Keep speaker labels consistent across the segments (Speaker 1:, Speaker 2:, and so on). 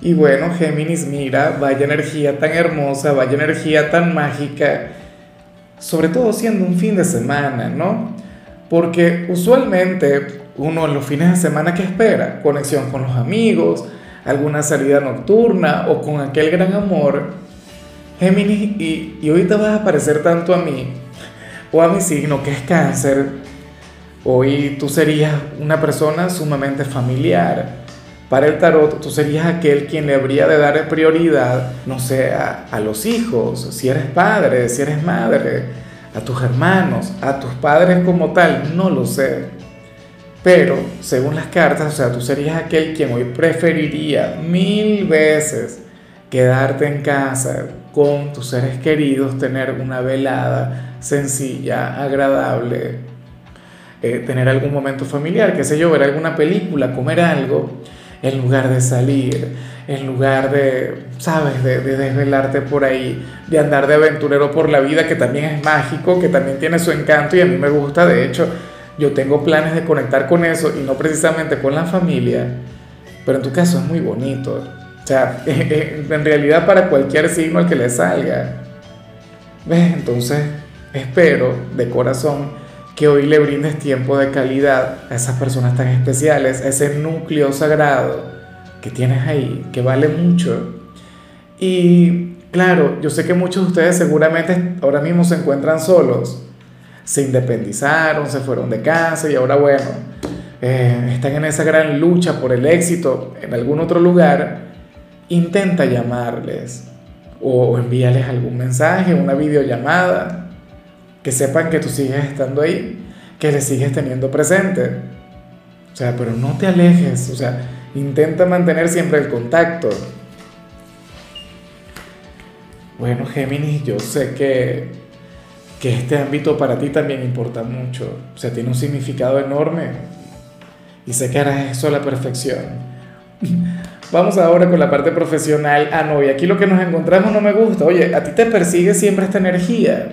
Speaker 1: Y bueno, Géminis, mira, vaya energía tan hermosa, vaya energía tan mágica, sobre todo siendo un fin de semana, ¿no? Porque usualmente uno en los fines de semana que espera, conexión con los amigos, alguna salida nocturna o con aquel gran amor, Géminis, y, y ahorita vas a parecer tanto a mí o a mi signo que es cáncer, hoy tú serías una persona sumamente familiar para el tarot, tú serías aquel quien le habría de dar prioridad, no sé, a, los hijos, si eres padre, si eres madre, a tus hermanos, a tus padres como tal, no lo sé. Pero, según las cartas, o sea, tú serías aquel quien hoy preferiría mil veces quedarte en casa con tus seres queridos, tener una velada sencilla, agradable, eh, tener algún momento familiar, qué sé yo, ver alguna película, comer algo en lugar de salir, en lugar de, sabes, de, desvelarte por ahí, de andar de aventurero por la vida, que también es mágico, que también tiene su encanto y a mí me gusta, de hecho, yo tengo planes de conectar con eso y no precisamente con la familia, pero en tu caso es muy bonito. O sea, en realidad para cualquier signo al que le salga. ¿Ves? Entonces, espero de corazón que hoy le brindes tiempo de calidad a esas personas tan especiales, ese núcleo sagrado que tienes ahí, que vale mucho. Y claro, yo sé que muchos de ustedes seguramente ahora mismo se encuentran solos, se independizaron, se fueron de casa y ahora bueno, eh, están en esa gran lucha por el éxito en algún otro lugar. Intenta llamarles o envíales algún mensaje, una videollamada que sepan que tú sigues estando ahí, que le sigues teniendo presente. O sea, pero no te alejes, o sea, intenta mantener siempre el contacto. Bueno, Géminis, yo sé que, que este ámbito para ti también importa mucho, o sea, tiene un significado enorme y sé que harás eso a la perfección. Vamos ahora con la parte profesional. Ah, no, y aquí lo que nos encontramos no me gusta. Oye, a ti te persigue siempre esta energía.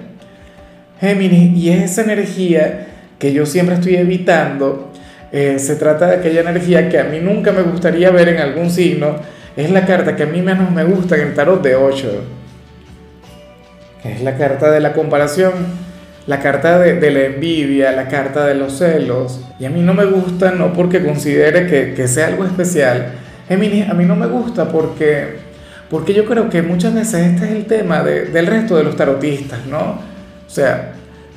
Speaker 1: Géminis, y esa energía que yo siempre estoy evitando, eh, se trata de aquella energía que a mí nunca me gustaría ver en algún signo, es la carta que a mí menos me gusta en el tarot de 8. Es la carta de la comparación, la carta de, la envidia, la carta de los celos. Y a mí no me gusta no porque considere que, sea algo especial. Géminis, a mí no me gusta porque, porque yo creo que muchas veces este es el tema del resto de los tarotistas, ¿no? O sea,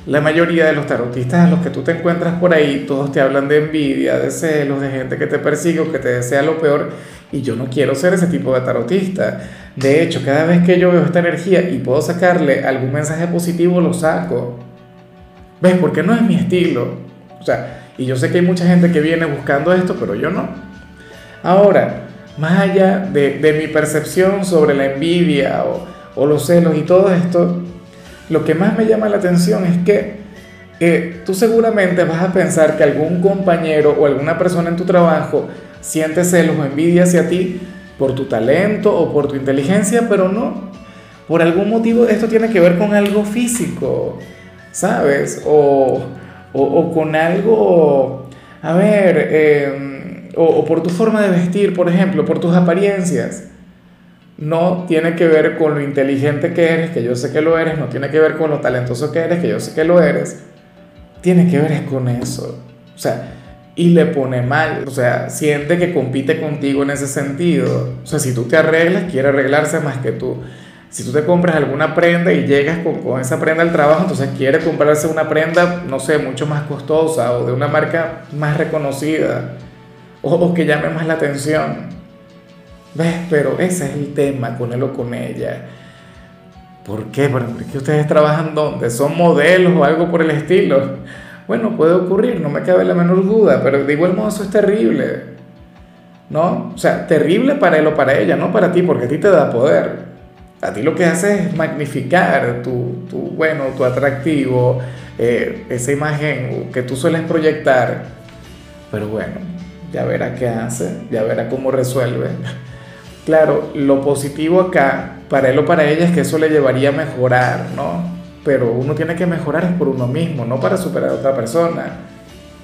Speaker 1: la mayoría de los tarotistas a los que tú te encuentras por ahí, todos te hablan de envidia, de celos, de gente que te persigue o que te desea lo peor. Y yo no quiero ser ese tipo de tarotista. De hecho, cada vez que yo veo esta energía y puedo sacarle algún mensaje positivo, lo saco. ¿Ves? Porque no es mi estilo. O sea, y yo sé que hay mucha gente que viene buscando esto, pero yo no. Ahora, más allá de, mi percepción sobre la envidia o los celos y todo esto, lo que más me llama la atención es que eh, tú seguramente vas a pensar que algún compañero o alguna persona en tu trabajo siente celos o envidia hacia ti por tu talento o por tu inteligencia, pero no. Por algún motivo esto tiene que ver con algo físico, ¿sabes? O, con algo, a ver, em, o por tu forma de vestir, por ejemplo, por tus apariencias no tiene que ver con lo inteligente que eres, que yo sé que lo eres, no tiene que ver con lo talentoso que eres, que yo sé que lo eres, tiene que ver con eso. O sea, y le pone mal, o sea, siente que compite contigo en ese sentido. O sea, si tú te arreglas, quiere arreglarse más que tú. Si tú te compras alguna prenda y llegas con, esa prenda al trabajo, entonces quiere comprarse una prenda, no sé, mucho más costosa o de una marca más reconocida o, o que llame más la atención. ¿Ves? Pero ese es el tema con él o con ella. ¿Por qué? Porque ustedes trabajan donde son modelos o algo por el estilo. Bueno, puede ocurrir, no me cabe la menor duda, pero de igual modo eso es terrible. ¿No? O sea, terrible para él o para ella, no para ti, porque a ti te da poder. A ti lo que hace es magnificar tu, tu bueno, tu atractivo, eh, esa imagen que tú sueles proyectar. Pero bueno, ya verá qué hace, ya verá cómo resuelve. Claro, lo positivo acá, para él o para ella, es que eso le llevaría a mejorar, ¿no? Pero uno tiene que mejorar es por uno mismo, no para superar a otra persona.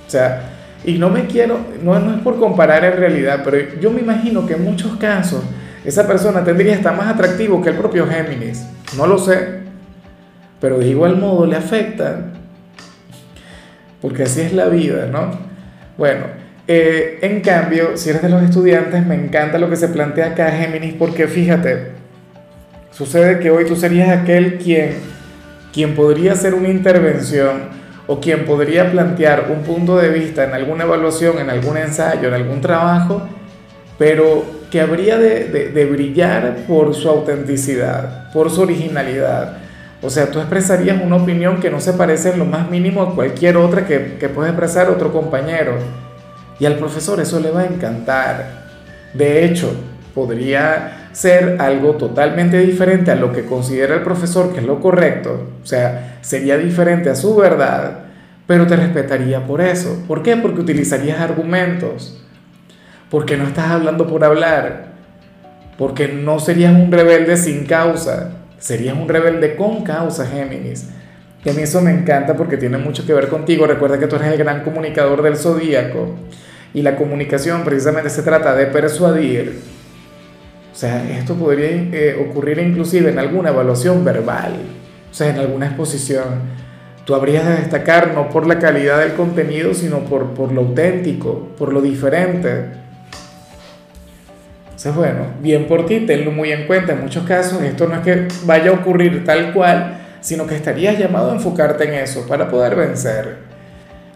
Speaker 1: O sea, y no me quiero, no, no es por comparar en realidad, pero yo me imagino que en muchos casos esa persona tendría estar más atractivo que el propio Géminis. No lo sé, pero de igual modo le afecta, porque así es la vida, ¿no? Bueno, eh, en cambio, si eres de los estudiantes, me encanta lo que se plantea acá Géminis, porque fíjate, sucede que hoy tú serías aquel quien, quien podría hacer una intervención o quien podría plantear un punto de vista en alguna evaluación, en algún ensayo, en algún trabajo, pero que habría de, brillar por su autenticidad, por su originalidad. O sea, tú expresarías una opinión que no se parece en lo más mínimo a cualquier otra que, que puede expresar otro compañero. Y al profesor eso le va a encantar. De hecho, podría ser algo totalmente diferente a lo que considera el profesor que es lo correcto, o sea, sería diferente a su verdad, pero te respetaría por eso. ¿Por qué? Porque utilizarías argumentos, porque no estás hablando por hablar, porque no serías un rebelde sin causa, serías un rebelde con causa, Géminis. Y a mí eso me encanta porque tiene mucho que ver contigo. Recuerda que tú eres el gran comunicador del zodíaco. Y la comunicación precisamente se trata de persuadir, o sea, esto podría eh, ocurrir inclusive en alguna evaluación verbal, o sea, en alguna exposición. Tú habrías de destacar no por la calidad del contenido, sino por, por lo auténtico, por lo diferente. Entonces, bueno, bien por ti, tenlo muy en cuenta. En muchos casos esto no es que vaya a ocurrir tal cual, sino que estarías llamado a enfocarte en eso para poder vencer.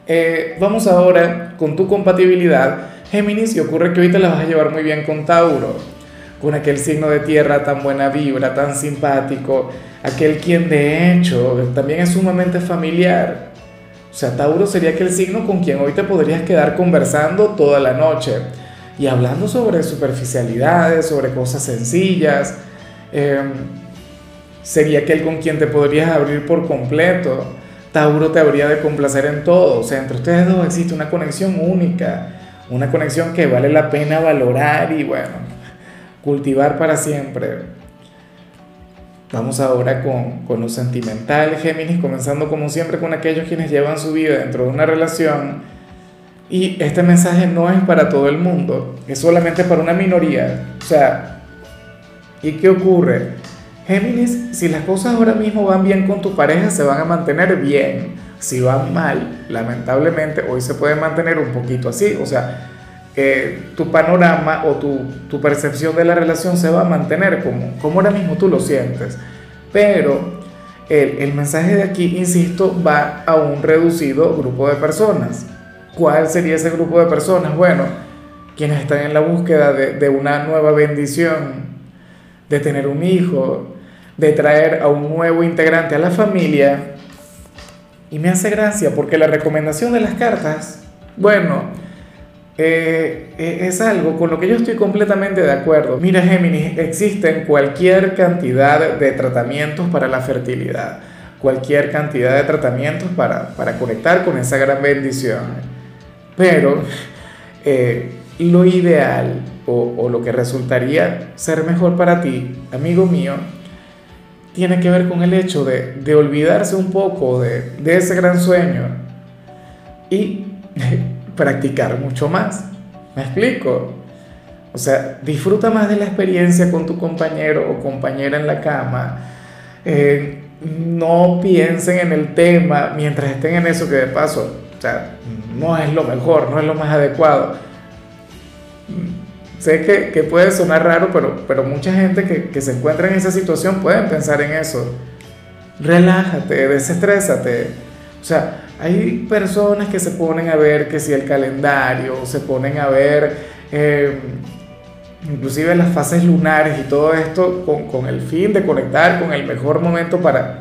Speaker 1: Eh, vamos ahora con tu compatibilidad. Géminis, y ocurre que hoy te la vas a llevar muy bien con Tauro con aquel signo de tierra tan buena vibra, tan simpático, aquel quien de hecho también es sumamente familiar. O sea, Tauro sería aquel signo con quien hoy te podrías quedar conversando toda la noche y hablando sobre superficialidades, sobre cosas sencillas. Em, sería aquel con quien te podrías abrir por completo. Tauro te habría de complacer en todo. O sea, entre ustedes dos existe una conexión única, una conexión que vale la pena valorar y bueno, cultivar para siempre. Vamos ahora con, con lo sentimental, Géminis, comenzando como siempre con aquellos quienes llevan su vida dentro de una relación. Y este mensaje no es para todo el mundo, es solamente para una minoría. O sea, ¿y qué ocurre? Géminis, si las cosas ahora mismo van bien con tu pareja, se van a mantener bien. Si van mal, lamentablemente, hoy se puede mantener un poquito así. O sea, tu panorama o tu, percepción de la relación se va a mantener como, como ahora mismo tú lo sientes. Pero el, el mensaje de aquí, insisto, va a un reducido grupo de personas. ¿Cuál sería ese grupo de personas? Bueno, quienes están en la búsqueda de, de una nueva bendición, de tener un hijo, de traer a un nuevo integrante a la familia. Y me hace gracia porque la recomendación de las cartas, bueno, eh, eh, es algo con lo que yo estoy completamente de acuerdo. Mira, Géminis, existen cualquier cantidad de tratamientos para la fertilidad, cualquier cantidad de tratamientos para, para conectar con esa gran bendición. Pero eh, lo ideal o, lo que resultaría ser mejor para ti, amigo mío, tiene que ver con el hecho de, de olvidarse un poco de, de ese gran sueño y practicar mucho más. ¿Me explico? O sea, disfruta más de la experiencia con tu compañero o compañera en la cama. Eh, no piensen en el tema mientras estén en eso que de paso, o sea, no es lo mejor, no es lo más adecuado. Sé que, que puede sonar raro, pero, pero mucha gente que, que se encuentra en esa situación pueden pensar en eso. Relájate, desestrésate. O sea, hay personas que se ponen a ver que si el calendario, se ponen a ver eh, inclusive las fases lunares y todo esto con, con, el fin de conectar con el mejor momento para,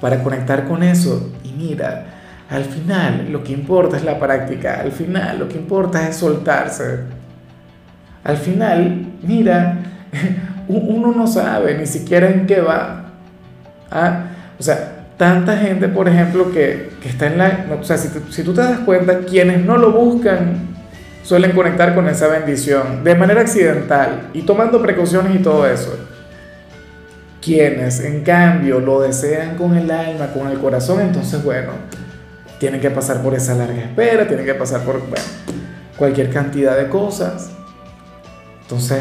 Speaker 1: para conectar con eso. Y mira, al final lo que importa es la práctica, al final lo que importa es soltarse. Al final, mira, uno no sabe ni siquiera en qué va. ¿Ah? O sea, tanta gente, por ejemplo, que, que está en la... O sea, si, si tú te das cuenta, quienes no lo buscan suelen conectar con esa bendición de manera accidental y tomando precauciones y todo eso. Quienes, en cambio, lo desean con el alma, con el corazón, entonces, bueno, tienen que pasar por esa larga espera, tienen que pasar por, bueno, cualquier cantidad de cosas. Entonces,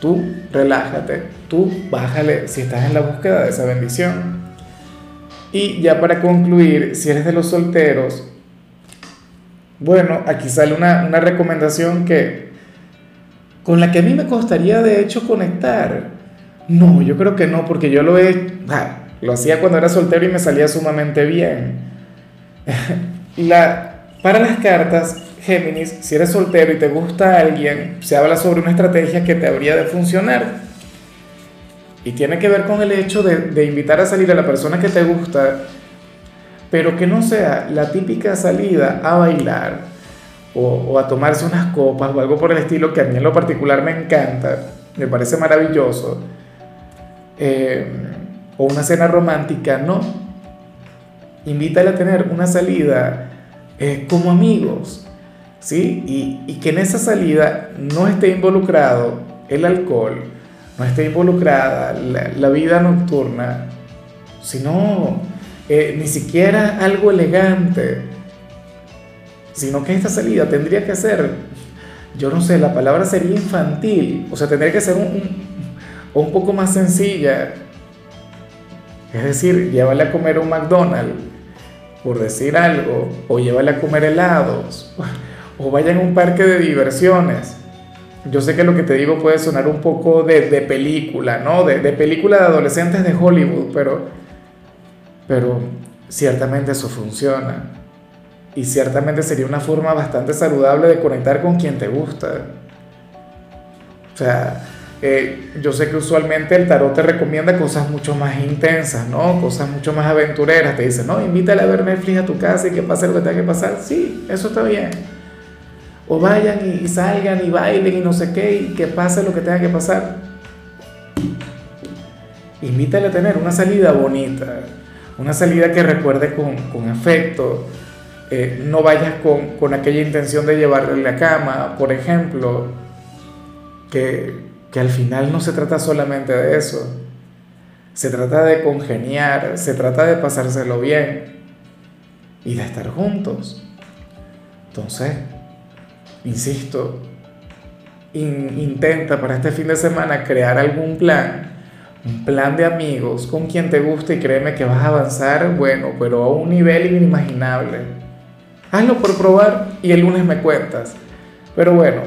Speaker 1: tú relájate, tú bájale si estás en la búsqueda de esa bendición. Y ya para concluir, si eres de los solteros, bueno, aquí sale una, recomendación que con la que a mí me costaría de hecho conectar. No, yo creo que no, porque yo lo he, ah, lo hacía cuando era soltero y me salía sumamente bien. la, para las cartas, Géminis, si eres soltero y te gusta alguien, se habla sobre una estrategia que te habría de funcionar. Y tiene que ver con el hecho de, invitar a salir a la persona que te gusta pero que no sea la típica salida a bailar o, a tomarse unas copas o algo por el estilo que a mí en lo particular me encanta, me parece maravilloso, eh, o una cena romántica, no. Invítale a tener una salida eh, como amigos, ¿sí? Y, y que en esa salida no esté involucrado el alcohol, no esté involucrada la, vida nocturna, sino eh, ni siquiera algo elegante, sino que esta salida tendría que ser, yo no sé, la palabra sería infantil, o sea, tendría que ser un, un, poco más sencilla. Es decir, llévale a comer un McDonald's, por decir algo, o llévale a comer helados, o vaya a un parque de diversiones. Yo sé que lo que te digo puede sonar un poco de, de película, ¿no? De, de película de adolescentes de Hollywood, pero pero ciertamente eso funciona. Y ciertamente sería una forma bastante saludable de conectar con quien te gusta. O sea, eh, yo sé que usualmente el tarot te recomienda cosas mucho más intensas, ¿no? Cosas mucho más aventureras. Te dice, no, invítale a ver Netflix a tu casa y que pase lo que tenga que pasar. Sí, eso está bien. O vayan y, salgan y bailen y no sé qué y que pase lo que tenga que pasar. Invítale a tener una salida bonita una salida que recuerde con, con afecto, eh, no vayas con, con, aquella intención de llevarle la cama, por ejemplo, que, que al final no se trata solamente de eso, se trata de congeniar, se trata de pasárselo bien y de estar juntos. Entonces, insisto, intenta para este fin de semana crear algún plan un plan de amigos con quien te guste y créeme que vas a avanzar, bueno, pero a un nivel inimaginable. Hazlo por probar y el lunes me cuentas. Pero bueno,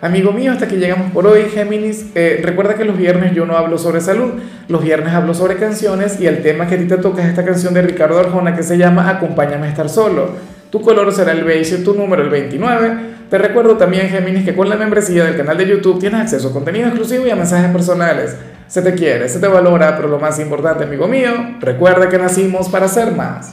Speaker 1: amigo mío, hasta que llegamos por hoy, Géminis. Eh, recuerda que los viernes yo no hablo sobre salud, los viernes hablo sobre canciones y el tema que a ti te toca es esta canción de Ricardo Arjona que se llama Acompáñame a estar solo. Tu color será el beige, tu número el 29. Te recuerdo también, Géminis, que con la membresía del canal de YouTube tienes acceso a contenido exclusivo y a mensajes personales. Se te quiere, se te valora, pero lo más importante, amigo mío, recuerda que nacimos para ser más.